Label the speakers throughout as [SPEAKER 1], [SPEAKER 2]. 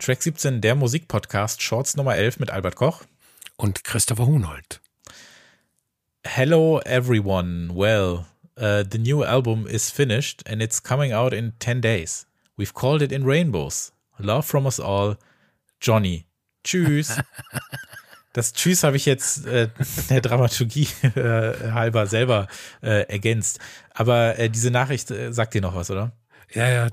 [SPEAKER 1] Track 17, der Musikpodcast, Shorts Nummer 11 mit Albert Koch.
[SPEAKER 2] Und Christopher Hunold.
[SPEAKER 1] Hello everyone. Well, uh, the new album is finished and it's coming out in 10 days. We've called it in rainbows. Love from us all. Johnny. Tschüss. Das Tschüss habe ich jetzt äh, der Dramaturgie äh, halber selber äh, ergänzt. Aber äh, diese Nachricht äh, sagt dir noch was, oder?
[SPEAKER 2] Ja, ja.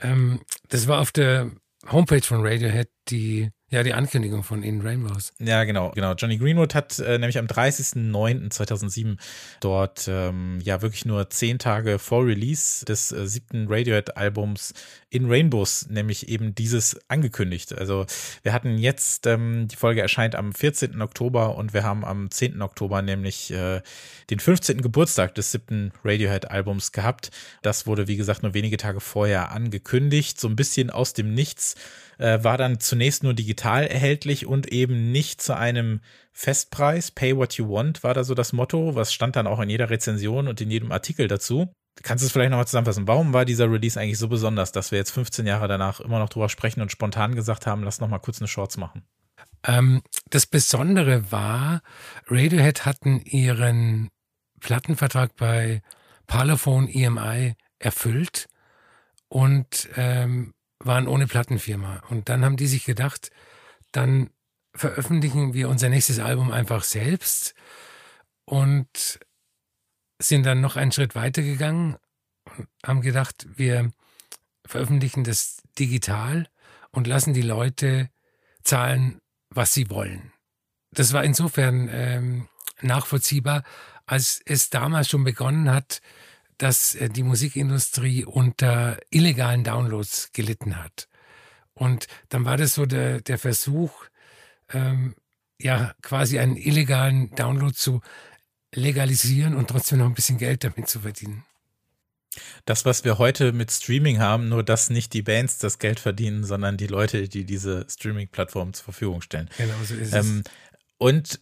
[SPEAKER 2] Ähm, das war auf der Homepage von Radiohead die ja, die Ankündigung von In Rainbows.
[SPEAKER 1] Ja, genau, genau. Johnny Greenwood hat äh, nämlich am 30.09.2007 dort ähm, ja wirklich nur zehn Tage vor Release des äh, siebten Radiohead-Albums In Rainbows, nämlich eben dieses angekündigt. Also wir hatten jetzt, ähm, die Folge erscheint am 14. Oktober und wir haben am 10. Oktober nämlich äh, den 15. Geburtstag des siebten Radiohead-Albums gehabt. Das wurde, wie gesagt, nur wenige Tage vorher angekündigt, so ein bisschen aus dem Nichts äh, war dann zunächst nur digital erhältlich und eben nicht zu einem Festpreis. Pay what you want war da so das Motto, was stand dann auch in jeder Rezension und in jedem Artikel dazu. Kannst du es vielleicht nochmal zusammenfassen? Warum war dieser Release eigentlich so besonders, dass wir jetzt 15 Jahre danach immer noch drüber sprechen und spontan gesagt haben, lass nochmal kurz eine Shorts machen?
[SPEAKER 2] Ähm, das Besondere war, Radiohead hatten ihren Plattenvertrag bei Parlophone EMI erfüllt und ähm, waren ohne Plattenfirma. Und dann haben die sich gedacht, dann veröffentlichen wir unser nächstes Album einfach selbst und sind dann noch einen Schritt weiter gegangen und haben gedacht, wir veröffentlichen das digital und lassen die Leute zahlen, was sie wollen. Das war insofern ähm, nachvollziehbar, als es damals schon begonnen hat, dass äh, die Musikindustrie unter illegalen Downloads gelitten hat. Und dann war das so der, der Versuch, ähm, ja, quasi einen illegalen Download zu legalisieren und trotzdem noch ein bisschen Geld damit zu verdienen.
[SPEAKER 1] Das, was wir heute mit Streaming haben, nur dass nicht die Bands das Geld verdienen, sondern die Leute, die diese Streaming-Plattformen zur Verfügung stellen.
[SPEAKER 2] Genau, so ist ähm, es.
[SPEAKER 1] Und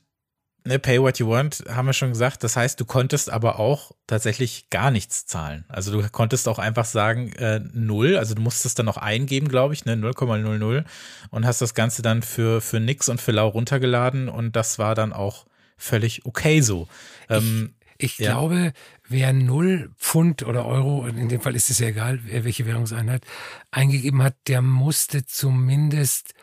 [SPEAKER 1] ne, Pay What You Want, haben wir schon gesagt. Das heißt, du konntest aber auch tatsächlich gar nichts zahlen. Also du konntest auch einfach sagen, äh, null, also du musstest dann noch eingeben, glaube ich, ne, 0,00 und hast das Ganze dann für, für nix und für lau runtergeladen und das war dann auch völlig okay so.
[SPEAKER 2] Ähm, ich, ich ja. glaube, wer null Pfund oder Euro, in dem Fall ist es ja egal, welche Währungseinheit, eingegeben hat, der musste zumindest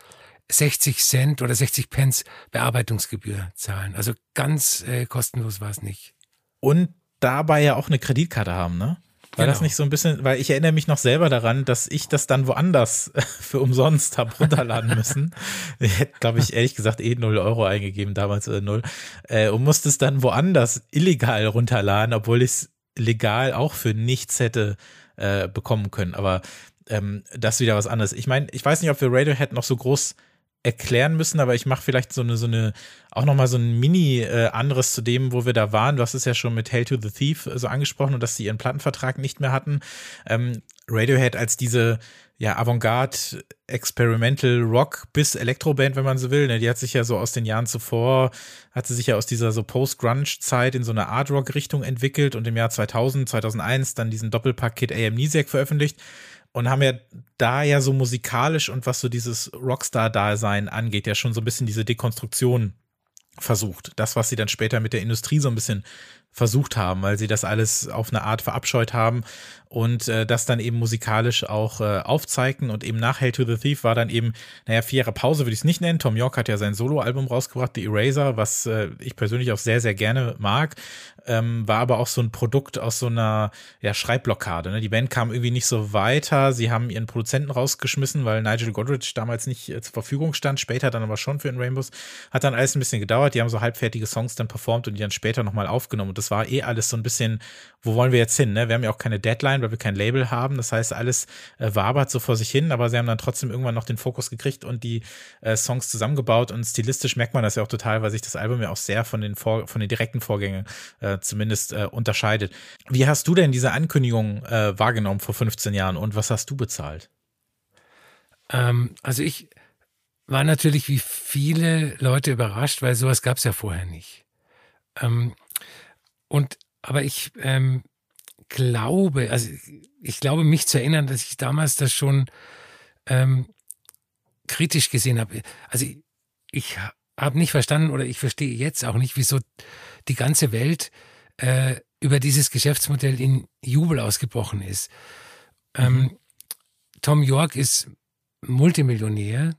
[SPEAKER 2] 60 Cent oder 60 Pence Bearbeitungsgebühr zahlen. Also ganz äh, kostenlos war es nicht.
[SPEAKER 1] Und dabei ja auch eine Kreditkarte haben, ne? War genau. das nicht so ein bisschen, weil ich erinnere mich noch selber daran, dass ich das dann woanders für umsonst habe runterladen müssen. ich hätte, glaube ich, ehrlich gesagt eh 0 Euro eingegeben, damals oder 0. Äh, und musste es dann woanders illegal runterladen, obwohl ich es legal auch für nichts hätte äh, bekommen können. Aber ähm, das ist wieder was anderes. Ich meine, ich weiß nicht, ob wir Radiohead noch so groß erklären müssen, aber ich mache vielleicht so eine, so eine, auch nochmal so ein Mini äh, zu dem, wo wir da waren. Du hast es ja schon mit Hail to the Thief äh, so angesprochen und dass sie ihren Plattenvertrag nicht mehr hatten. Ähm, Radiohead als diese ja, Avantgarde, Experimental Rock bis Elektroband, wenn man so will. Ne? Die hat sich ja so aus den Jahren zuvor, hat sie sich ja aus dieser so Post-Grunge-Zeit in so eine Art-Rock-Richtung entwickelt und im Jahr 2000, 2001 dann diesen Doppelpack Kid Amnesiac veröffentlicht und haben ja da ja so musikalisch und was so dieses Rockstar-Dasein angeht, ja schon so ein bisschen diese Dekonstruktion versucht. Das, was sie dann später mit der Industrie so ein bisschen versucht haben, weil sie das alles auf eine Art verabscheut haben und äh, das dann eben musikalisch auch äh, aufzeigten und eben nach Hail to the Thief war dann eben, naja, vier Jahre Pause würde ich es nicht nennen. Tom York hat ja sein Soloalbum rausgebracht, The Eraser, was äh, ich persönlich auch sehr, sehr gerne mag ähm, war aber auch so ein Produkt aus so einer ja, Schreibblockade. Ne? Die Band kam irgendwie nicht so weiter. Sie haben ihren Produzenten rausgeschmissen, weil Nigel Godrich damals nicht äh, zur Verfügung stand, später dann aber schon für den Rainbows. Hat dann alles ein bisschen gedauert. Die haben so halbfertige Songs dann performt und die dann später nochmal aufgenommen. Und das war eh alles so ein bisschen, wo wollen wir jetzt hin? Ne? Wir haben ja auch keine Deadline, weil wir kein Label haben. Das heißt, alles äh, wabert so vor sich hin, aber sie haben dann trotzdem irgendwann noch den Fokus gekriegt und die äh, Songs zusammengebaut. Und stilistisch merkt man das ja auch total, weil sich das Album ja auch sehr von den, vor von den direkten Vorgängen äh, zumindest äh, unterscheidet. Wie hast du denn diese Ankündigung äh, wahrgenommen vor 15 Jahren und was hast du bezahlt?
[SPEAKER 2] Ähm, also ich war natürlich wie viele Leute überrascht, weil sowas gab es ja vorher nicht. Ähm, und aber ich ähm, glaube, also ich glaube mich zu erinnern, dass ich damals das schon ähm, kritisch gesehen habe. Also ich, ich habe nicht verstanden oder ich verstehe jetzt auch nicht, wieso die ganze Welt äh, über dieses Geschäftsmodell in Jubel ausgebrochen ist. Ähm, mhm. Tom York ist Multimillionär.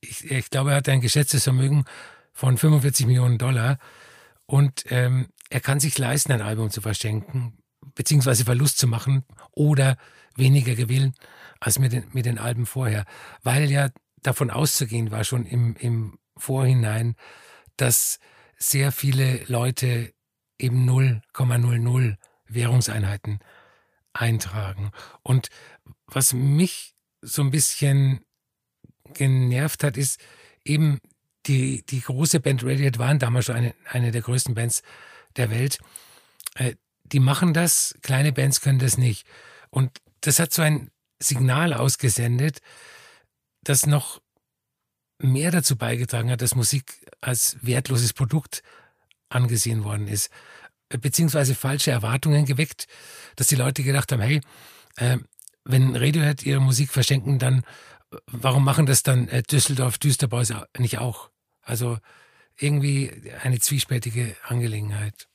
[SPEAKER 2] Ich, ich, glaube, er hat ein geschätztes Vermögen von 45 Millionen Dollar und ähm, er kann sich leisten, ein Album zu verschenken, beziehungsweise Verlust zu machen oder weniger gewinnen als mit den, mit den Alben vorher, weil ja davon auszugehen war schon im, im Vorhinein, dass sehr viele Leute eben 0,00 Währungseinheiten eintragen. Und was mich so ein bisschen genervt hat, ist eben die, die große Band Radiohead waren damals schon eine, eine der größten Bands der Welt. Äh, die machen das, kleine Bands können das nicht. Und das hat so ein Signal ausgesendet, das noch mehr dazu beigetragen hat, dass Musik als wertloses Produkt angesehen worden ist, beziehungsweise falsche Erwartungen geweckt, dass die Leute gedacht haben, hey, äh, wenn Radiohead ihre Musik verschenken, dann warum machen das dann äh, Düsseldorf Düsterboys nicht auch? Also irgendwie eine zwiespältige Angelegenheit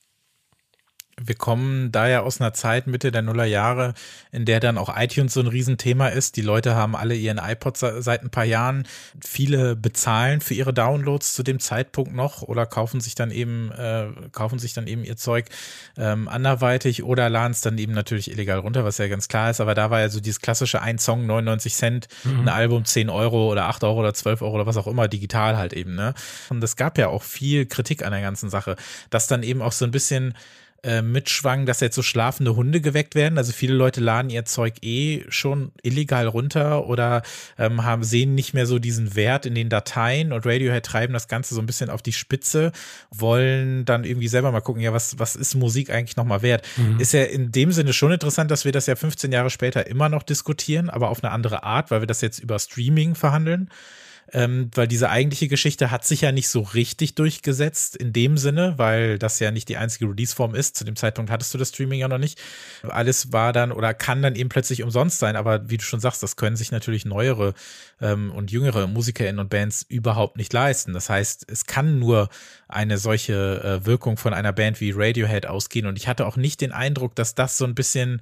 [SPEAKER 1] wir kommen da ja aus einer Zeit Mitte der Nullerjahre, in der dann auch iTunes so ein Riesenthema ist. Die Leute haben alle ihren iPods seit ein paar Jahren. Viele bezahlen für ihre Downloads zu dem Zeitpunkt noch oder kaufen sich dann eben, äh, kaufen sich dann eben ihr Zeug ähm, anderweitig oder laden es dann eben natürlich illegal runter, was ja ganz klar ist. Aber da war ja so dieses klassische ein Song 99 Cent, mhm. ein Album 10 Euro oder 8 Euro oder 12 Euro oder was auch immer, digital halt eben, ne? Und es gab ja auch viel Kritik an der ganzen Sache, dass dann eben auch so ein bisschen äh, mitschwang, dass jetzt so schlafende Hunde geweckt werden. Also viele Leute laden ihr Zeug eh schon illegal runter oder ähm, haben, sehen nicht mehr so diesen Wert in den Dateien und Radiohead treiben das Ganze so ein bisschen auf die Spitze, wollen dann irgendwie selber mal gucken, ja, was, was ist Musik eigentlich nochmal wert? Mhm. Ist ja in dem Sinne schon interessant, dass wir das ja 15 Jahre später immer noch diskutieren, aber auf eine andere Art, weil wir das jetzt über Streaming verhandeln ähm, weil diese eigentliche Geschichte hat sich ja nicht so richtig durchgesetzt in dem Sinne, weil das ja nicht die einzige Releaseform ist. Zu dem Zeitpunkt hattest du das Streaming ja noch nicht. Alles war dann oder kann dann eben plötzlich umsonst sein, aber wie du schon sagst, das können sich natürlich neuere ähm, und jüngere MusikerInnen und Bands überhaupt nicht leisten. Das heißt, es kann nur eine solche äh, Wirkung von einer Band wie Radiohead ausgehen und ich hatte auch nicht den Eindruck, dass das so ein bisschen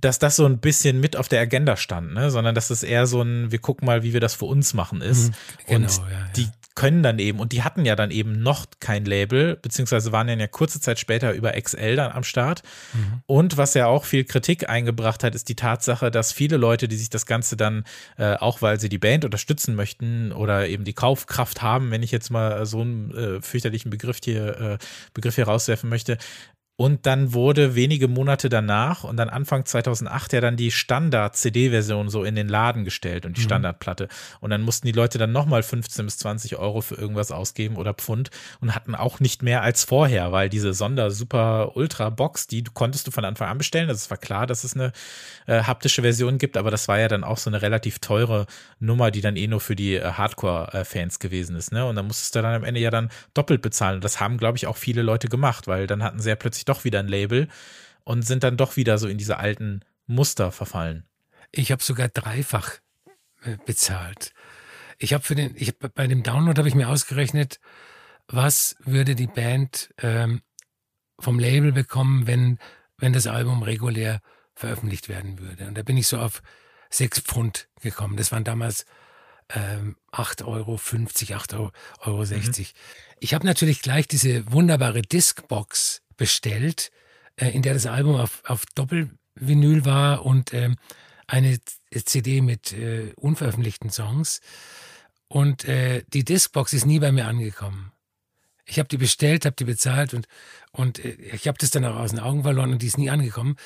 [SPEAKER 1] dass das so ein bisschen mit auf der Agenda stand, ne? sondern dass es eher so ein, wir gucken mal, wie wir das für uns machen ist. Mhm, genau, und ja, ja. die können dann eben, und die hatten ja dann eben noch kein Label, beziehungsweise waren ja kurze Zeit später über XL dann am Start. Mhm. Und was ja auch viel Kritik eingebracht hat, ist die Tatsache, dass viele Leute, die sich das Ganze dann, äh, auch weil sie die Band unterstützen möchten oder eben die Kaufkraft haben, wenn ich jetzt mal so einen äh, fürchterlichen Begriff hier, äh, Begriff hier rauswerfen möchte, und dann wurde wenige Monate danach und dann Anfang 2008 ja dann die Standard-CD-Version so in den Laden gestellt und die mhm. Standardplatte. Und dann mussten die Leute dann nochmal 15 bis 20 Euro für irgendwas ausgeben oder Pfund und hatten auch nicht mehr als vorher, weil diese Sonder-Super-Ultra-Box, die konntest du von Anfang an bestellen. Also es war klar, dass es eine äh, haptische Version gibt, aber das war ja dann auch so eine relativ teure Nummer, die dann eh nur für die äh, Hardcore-Fans gewesen ist. Ne? Und dann musstest du dann am Ende ja dann doppelt bezahlen. Und das haben, glaube ich, auch viele Leute gemacht, weil dann hatten sie ja plötzlich doch wieder ein Label und sind dann doch wieder so in diese alten Muster verfallen.
[SPEAKER 2] Ich habe sogar dreifach äh, bezahlt. Ich habe für den, ich bei dem Download habe ich mir ausgerechnet, was würde die Band ähm, vom Label bekommen, wenn, wenn das Album regulär veröffentlicht werden würde. Und da bin ich so auf sechs Pfund gekommen. Das waren damals ähm, 8,50 Euro, 8,60 Euro. Mhm. Ich habe natürlich gleich diese wunderbare Discbox bestellt, äh, in der das Album auf, auf Doppelvinyl war und äh, eine CD mit äh, unveröffentlichten Songs. Und äh, die Discbox ist nie bei mir angekommen. Ich habe die bestellt, habe die bezahlt und, und äh, ich habe das dann auch aus den Augen verloren und die ist nie angekommen,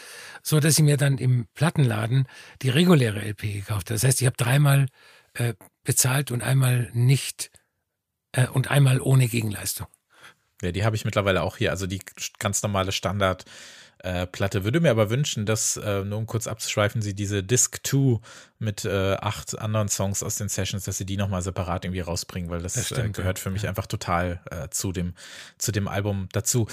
[SPEAKER 2] so dass ich mir dann im Plattenladen die reguläre LP gekauft habe. Das heißt, ich habe dreimal äh, bezahlt und einmal nicht äh, und einmal ohne Gegenleistung.
[SPEAKER 1] Ja, die habe ich mittlerweile auch hier. Also die ganz normale Standard. Äh, Platte. Würde mir aber wünschen, dass, äh, nur um kurz abzuschweifen, sie diese Disc 2 mit äh, acht anderen Songs aus den Sessions, dass sie die nochmal separat irgendwie rausbringen, weil das, das äh, stimmt, gehört für mich ja. einfach total äh, zu, dem, zu dem Album dazu.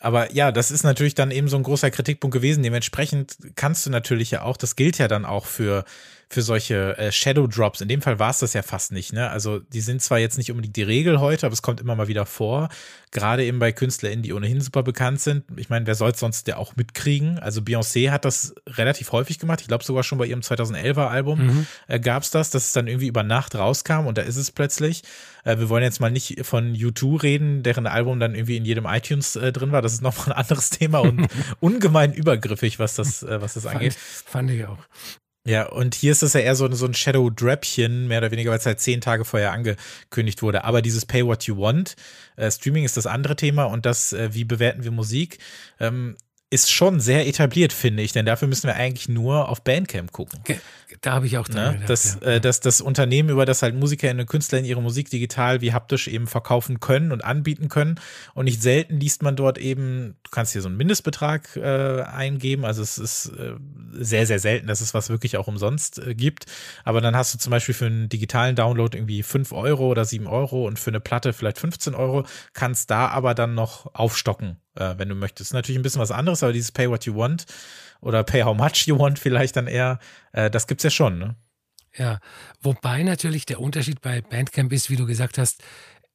[SPEAKER 1] Aber ja, das ist natürlich dann eben so ein großer Kritikpunkt gewesen. Dementsprechend kannst du natürlich ja auch, das gilt ja dann auch für für solche äh, Shadow Drops. In dem Fall war es das ja fast nicht. Ne? Also die sind zwar jetzt nicht unbedingt die Regel heute, aber es kommt immer mal wieder vor. Gerade eben bei KünstlerInnen, die ohnehin super bekannt sind. Ich meine, wer soll es sonst ja auch mitkriegen? Also Beyoncé hat das relativ häufig gemacht. Ich glaube sogar schon bei ihrem 2011er Album mhm. äh, gab es das, dass es dann irgendwie über Nacht rauskam und da ist es plötzlich. Äh, wir wollen jetzt mal nicht von U2 reden, deren Album dann irgendwie in jedem iTunes äh, drin war. Das ist nochmal ein anderes Thema und ungemein übergriffig, was das, äh, was das angeht.
[SPEAKER 2] Fand, fand ich auch.
[SPEAKER 1] Ja, und hier ist es ja eher so, so ein Shadow-Drapchen, mehr oder weniger, weil es halt zehn Tage vorher angekündigt wurde. Aber dieses Pay What You Want, äh, Streaming ist das andere Thema und das, äh, wie bewerten wir Musik, ähm, ist schon sehr etabliert, finde ich, denn dafür müssen wir eigentlich nur auf Bandcamp gucken.
[SPEAKER 2] Da habe ich auch dran
[SPEAKER 1] ne? gedacht, das, ja. äh, das, das Unternehmen, über das halt Musikerinnen und Künstler in ihre Musik digital wie haptisch eben verkaufen können und anbieten können. Und nicht selten liest man dort eben, du kannst hier so einen Mindestbetrag äh, eingeben. Also es ist äh, sehr, sehr selten, dass es was wirklich auch umsonst äh, gibt. Aber dann hast du zum Beispiel für einen digitalen Download irgendwie fünf Euro oder sieben Euro und für eine Platte vielleicht 15 Euro, kannst da aber dann noch aufstocken äh, wenn du möchtest. Natürlich ein bisschen was anderes, aber dieses Pay What You Want oder Pay How Much You Want vielleicht dann eher, äh, das gibt's ja schon, ne?
[SPEAKER 2] Ja, wobei natürlich der Unterschied bei Bandcamp ist, wie du gesagt hast,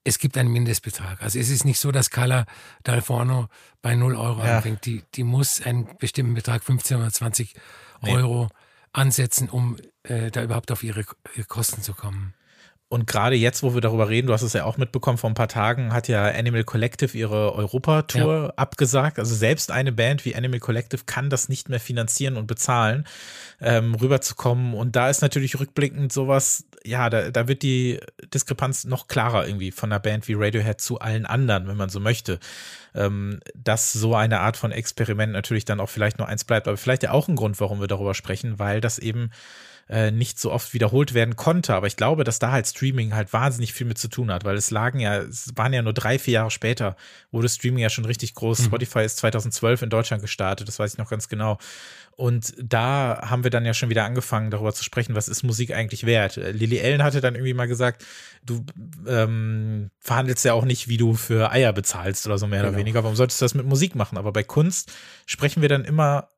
[SPEAKER 2] es gibt einen Mindestbetrag. Also es ist nicht so, dass Carla Dalforno bei 0 Euro ja. anfängt. Die, die muss einen bestimmten Betrag, 15 oder 20 Euro, nee. ansetzen, um äh, da überhaupt auf ihre Kosten zu kommen.
[SPEAKER 1] Und gerade jetzt, wo wir darüber reden, du hast es ja auch mitbekommen, vor ein paar Tagen hat ja Animal Collective ihre Europa-Tour ja. abgesagt. Also selbst eine Band wie Animal Collective kann das nicht mehr finanzieren und bezahlen, ähm, rüberzukommen. Und da ist natürlich rückblickend sowas, ja, da, da wird die Diskrepanz noch klarer irgendwie von einer Band wie Radiohead zu allen anderen, wenn man so möchte. Ähm, dass so eine Art von Experiment natürlich dann auch vielleicht nur eins bleibt, aber vielleicht ja auch ein Grund, warum wir darüber sprechen, weil das eben äh, nicht so oft wiederholt werden konnte. Aber ich glaube, dass da halt Streaming halt wahnsinnig viel mit zu tun hat, weil es lagen ja, es waren ja nur drei, vier Jahre später, wurde Streaming ja schon richtig groß. Mhm. Spotify ist 2012 in Deutschland gestartet, das weiß ich noch ganz genau. Und da haben wir dann ja schon wieder angefangen, darüber zu sprechen, was ist Musik eigentlich wert. Äh, Lily Ellen hatte dann irgendwie mal gesagt, du ähm, verhandelst ja auch nicht, wie du für Eier bezahlst oder so mehr genau. oder weniger. Warum solltest du das mit Musik machen? Aber bei Kunst sprechen wir dann immer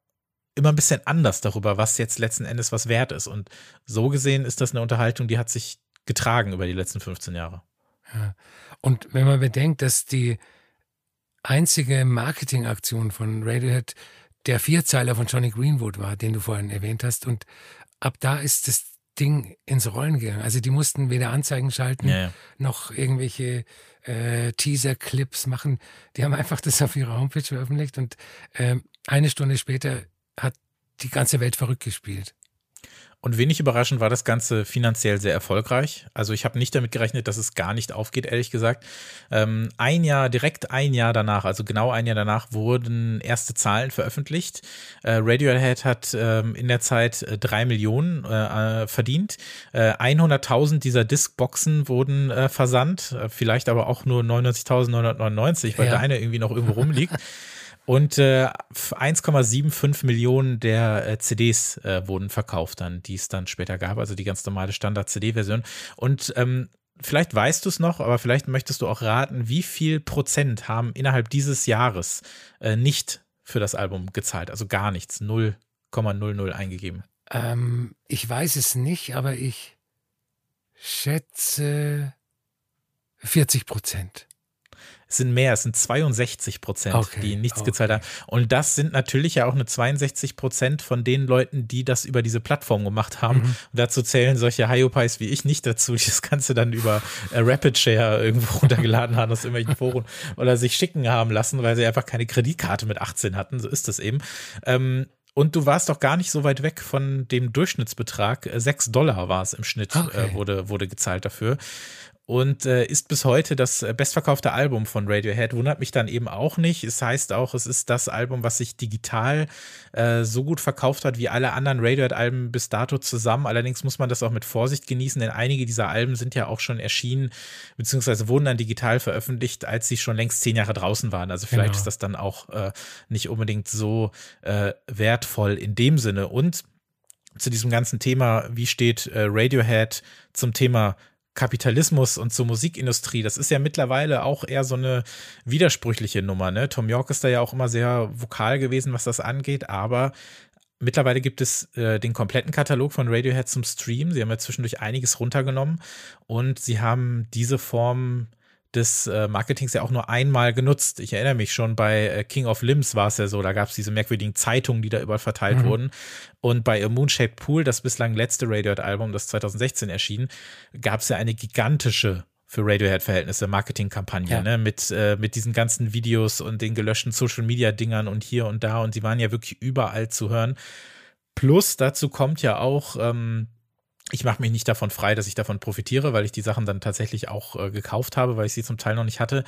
[SPEAKER 1] immer ein bisschen anders darüber, was jetzt letzten Endes was wert ist. Und so gesehen ist das eine Unterhaltung, die hat sich getragen über die letzten 15 Jahre.
[SPEAKER 2] Ja. Und wenn man bedenkt, dass die einzige Marketingaktion von Radiohead der Vierzeiler von Johnny Greenwood war, den du vorhin erwähnt hast, und ab da ist das Ding ins Rollen gegangen. Also die mussten weder Anzeigen schalten, ja, ja. noch irgendwelche äh, Teaser-Clips machen. Die haben einfach das auf ihrer Homepage veröffentlicht und äh, eine Stunde später hat die ganze Welt verrückt gespielt.
[SPEAKER 1] Und wenig überraschend war das Ganze finanziell sehr erfolgreich. Also ich habe nicht damit gerechnet, dass es gar nicht aufgeht, ehrlich gesagt. Ähm, ein Jahr, direkt ein Jahr danach, also genau ein Jahr danach, wurden erste Zahlen veröffentlicht. Äh, Radiohead hat ähm, in der Zeit äh, drei Millionen äh, äh verdient. 100.000 äh, dieser Diskboxen wurden versandt, vielleicht aber auch nur 99.999, weil ja. der irgendwie noch irgendwo rumliegt. Und äh, 1,75 Millionen der äh, CDs äh, wurden verkauft dann, die es dann später gab, also die ganz normale Standard-CD-Version. Und ähm, vielleicht weißt du es noch, aber vielleicht möchtest du auch raten, wie viel Prozent haben innerhalb dieses Jahres äh, nicht für das Album gezahlt, also gar nichts, 0,00 eingegeben.
[SPEAKER 2] Ähm, ich weiß es nicht, aber ich schätze 40 Prozent.
[SPEAKER 1] Es sind mehr, es sind 62 Prozent, okay, die nichts okay. gezahlt haben. Und das sind natürlich ja auch eine 62 Prozent von den Leuten, die das über diese Plattform gemacht haben. Mhm. Und dazu zählen solche Hyopies wie ich nicht dazu, die das Ganze dann über äh, Rapid Share irgendwo runtergeladen haben aus irgendwelchen Foren oder sich schicken haben lassen, weil sie einfach keine Kreditkarte mit 18 hatten. So ist das eben. Ähm, und du warst doch gar nicht so weit weg von dem Durchschnittsbetrag. Sechs Dollar war es im Schnitt, okay. äh, wurde, wurde gezahlt dafür und äh, ist bis heute das äh, bestverkaufte Album von Radiohead. Wundert mich dann eben auch nicht. Es heißt auch, es ist das Album, was sich digital äh, so gut verkauft hat wie alle anderen Radiohead-Alben bis dato zusammen. Allerdings muss man das auch mit Vorsicht genießen, denn einige dieser Alben sind ja auch schon erschienen, beziehungsweise wurden dann digital veröffentlicht, als sie schon längst zehn Jahre draußen waren. Also vielleicht genau. ist das dann auch äh, nicht unbedingt so äh, wertvoll in dem Sinne. Und zu diesem ganzen Thema, wie steht äh, Radiohead zum Thema Kapitalismus und zur Musikindustrie, das ist ja mittlerweile auch eher so eine widersprüchliche Nummer. Ne? Tom York ist da ja auch immer sehr vokal gewesen, was das angeht, aber mittlerweile gibt es äh, den kompletten Katalog von Radiohead zum Stream. Sie haben ja zwischendurch einiges runtergenommen und sie haben diese Form des äh, Marketings ja auch nur einmal genutzt. Ich erinnere mich schon, bei äh, King of Limbs war es ja so, da gab es diese merkwürdigen Zeitungen, die da überall verteilt mhm. wurden. Und bei A Moonshaped Pool, das bislang letzte Radiohead-Album, das 2016 erschien, gab es ja eine gigantische für Radiohead-Verhältnisse Marketingkampagne, ja. ne? Mit, äh, mit diesen ganzen Videos und den gelöschten Social-Media-Dingern und hier und da. Und sie waren ja wirklich überall zu hören. Plus dazu kommt ja auch, ähm, ich mache mich nicht davon frei, dass ich davon profitiere, weil ich die Sachen dann tatsächlich auch äh, gekauft habe, weil ich sie zum Teil noch nicht hatte.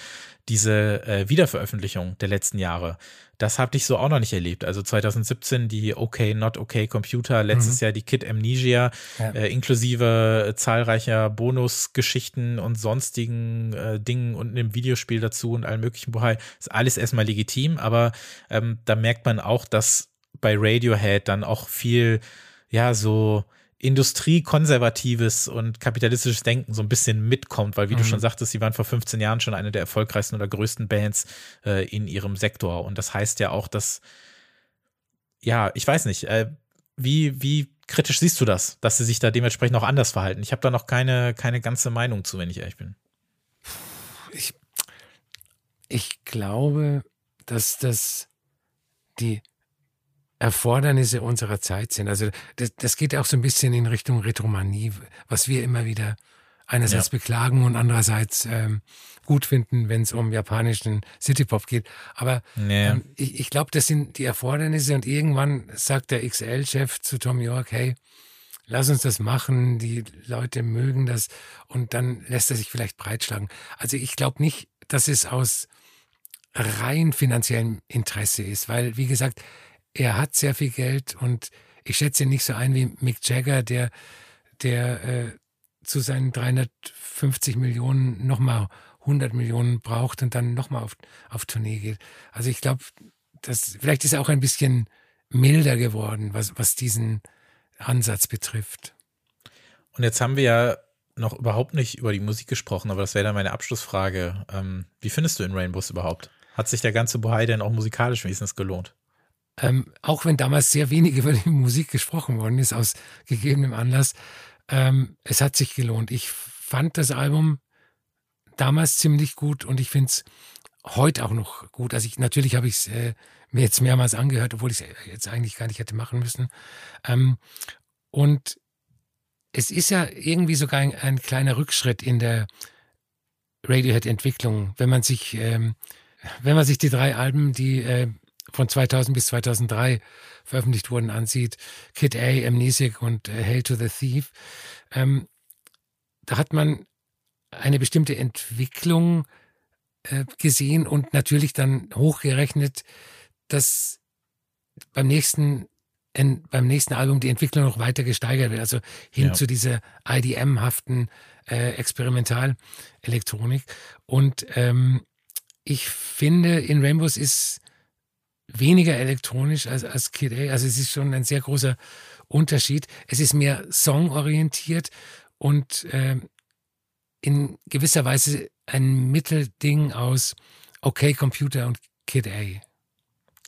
[SPEAKER 1] Diese äh, Wiederveröffentlichung der letzten Jahre, das habe ich so auch noch nicht erlebt. Also 2017 die OK, Not OK Computer, letztes mhm. Jahr die Kid Amnesia, ja. äh, inklusive zahlreicher Bonusgeschichten und sonstigen äh, Dingen und einem Videospiel dazu und allem möglichen Bohai. Ist alles erstmal legitim, aber ähm, da merkt man auch, dass bei Radiohead dann auch viel, ja, so industriekonservatives und kapitalistisches Denken so ein bisschen mitkommt, weil wie mhm. du schon sagtest, sie waren vor 15 Jahren schon eine der erfolgreichsten oder größten Bands äh, in ihrem Sektor. Und das heißt ja auch, dass, ja, ich weiß nicht, äh, wie, wie kritisch siehst du das, dass sie sich da dementsprechend auch anders verhalten? Ich habe da noch keine, keine ganze Meinung zu, wenn ich ehrlich bin.
[SPEAKER 2] Ich, ich glaube, dass das die Erfordernisse unserer Zeit sind. Also das, das geht auch so ein bisschen in Richtung Retromanie, was wir immer wieder einerseits ja. beklagen und andererseits ähm, gut finden, wenn es um japanischen Citypop geht. Aber nee. ähm, ich, ich glaube, das sind die Erfordernisse und irgendwann sagt der XL-Chef zu Tom York, hey, lass uns das machen, die Leute mögen das und dann lässt er sich vielleicht breitschlagen. Also ich glaube nicht, dass es aus rein finanziellem Interesse ist, weil, wie gesagt, er hat sehr viel Geld und ich schätze ihn nicht so ein wie Mick Jagger, der, der äh, zu seinen 350 Millionen nochmal 100 Millionen braucht und dann nochmal auf, auf Tournee geht. Also ich glaube, das, vielleicht ist er auch ein bisschen milder geworden, was, was diesen Ansatz betrifft.
[SPEAKER 1] Und jetzt haben wir ja noch überhaupt nicht über die Musik gesprochen, aber das wäre dann meine Abschlussfrage. Ähm, wie findest du in Rainbows überhaupt? Hat sich der ganze Bohai denn auch musikalisch wenigstens gelohnt?
[SPEAKER 2] Ähm, auch wenn damals sehr wenig über die Musik gesprochen worden ist, aus gegebenem Anlass, ähm, es hat sich gelohnt. Ich fand das Album damals ziemlich gut und ich finde es heute auch noch gut. Also ich, natürlich habe ich es äh, mir jetzt mehrmals angehört, obwohl ich es jetzt eigentlich gar nicht hätte machen müssen. Ähm, und es ist ja irgendwie sogar ein, ein kleiner Rückschritt in der Radiohead-Entwicklung, wenn man sich, ähm, wenn man sich die drei Alben, die äh, von 2000 bis 2003 veröffentlicht wurden, ansieht, Kid A, Amnesic und äh, Hail to the Thief, ähm, da hat man eine bestimmte Entwicklung äh, gesehen und natürlich dann hochgerechnet, dass beim nächsten in, beim nächsten Album die Entwicklung noch weiter gesteigert wird, also hin ja. zu dieser IDM-haften äh, Experimentalelektronik. Und ähm, ich finde, in Rainbows ist weniger elektronisch als, als Kid A. Also es ist schon ein sehr großer Unterschied. Es ist mehr songorientiert und äh, in gewisser Weise ein Mittelding aus Okay Computer und Kid A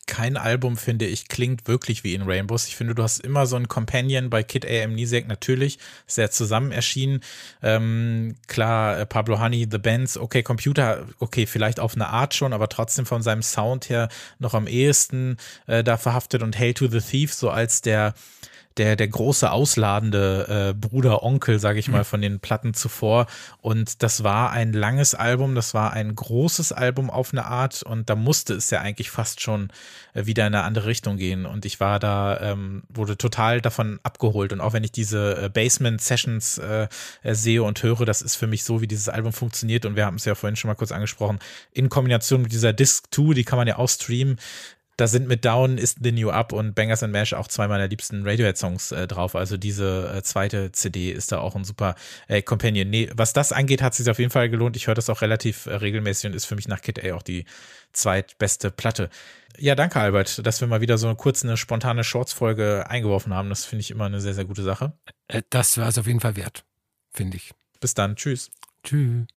[SPEAKER 1] kein Album, finde ich, klingt wirklich wie in Rainbows. Ich finde, du hast immer so einen Companion bei Kid A.M. Amnesiac natürlich, ist zusammen erschienen. Ähm, klar, äh, Pablo Honey, The Bands, okay, Computer, okay, vielleicht auf eine Art schon, aber trotzdem von seinem Sound her noch am ehesten äh, da verhaftet und Hail to the Thief so als der der, der große ausladende äh, Bruder, Onkel, sage ich mal, mhm. von den Platten zuvor. Und das war ein langes Album, das war ein großes Album auf eine Art und da musste es ja eigentlich fast schon äh, wieder in eine andere Richtung gehen. Und ich war da, ähm, wurde total davon abgeholt. Und auch wenn ich diese äh, Basement-Sessions äh, äh, sehe und höre, das ist für mich so, wie dieses Album funktioniert. Und wir haben es ja vorhin schon mal kurz angesprochen, in Kombination mit dieser Disc 2, die kann man ja auch streamen, da sind mit Down ist The New Up und Bangers and Mash auch zwei meiner liebsten Radiohead-Songs äh, drauf. Also diese äh, zweite CD ist da auch ein super äh, Companion. Nee, was das angeht, hat es sich auf jeden Fall gelohnt. Ich höre das auch relativ äh, regelmäßig und ist für mich nach Kid A auch die zweitbeste Platte. Ja, danke, Albert, dass wir mal wieder so eine kurze, eine spontane Shorts-Folge eingeworfen haben. Das finde ich immer eine sehr, sehr gute Sache.
[SPEAKER 2] Äh, das war es auf jeden Fall wert, finde ich.
[SPEAKER 1] Bis dann. Tschüss.
[SPEAKER 2] Tschüss.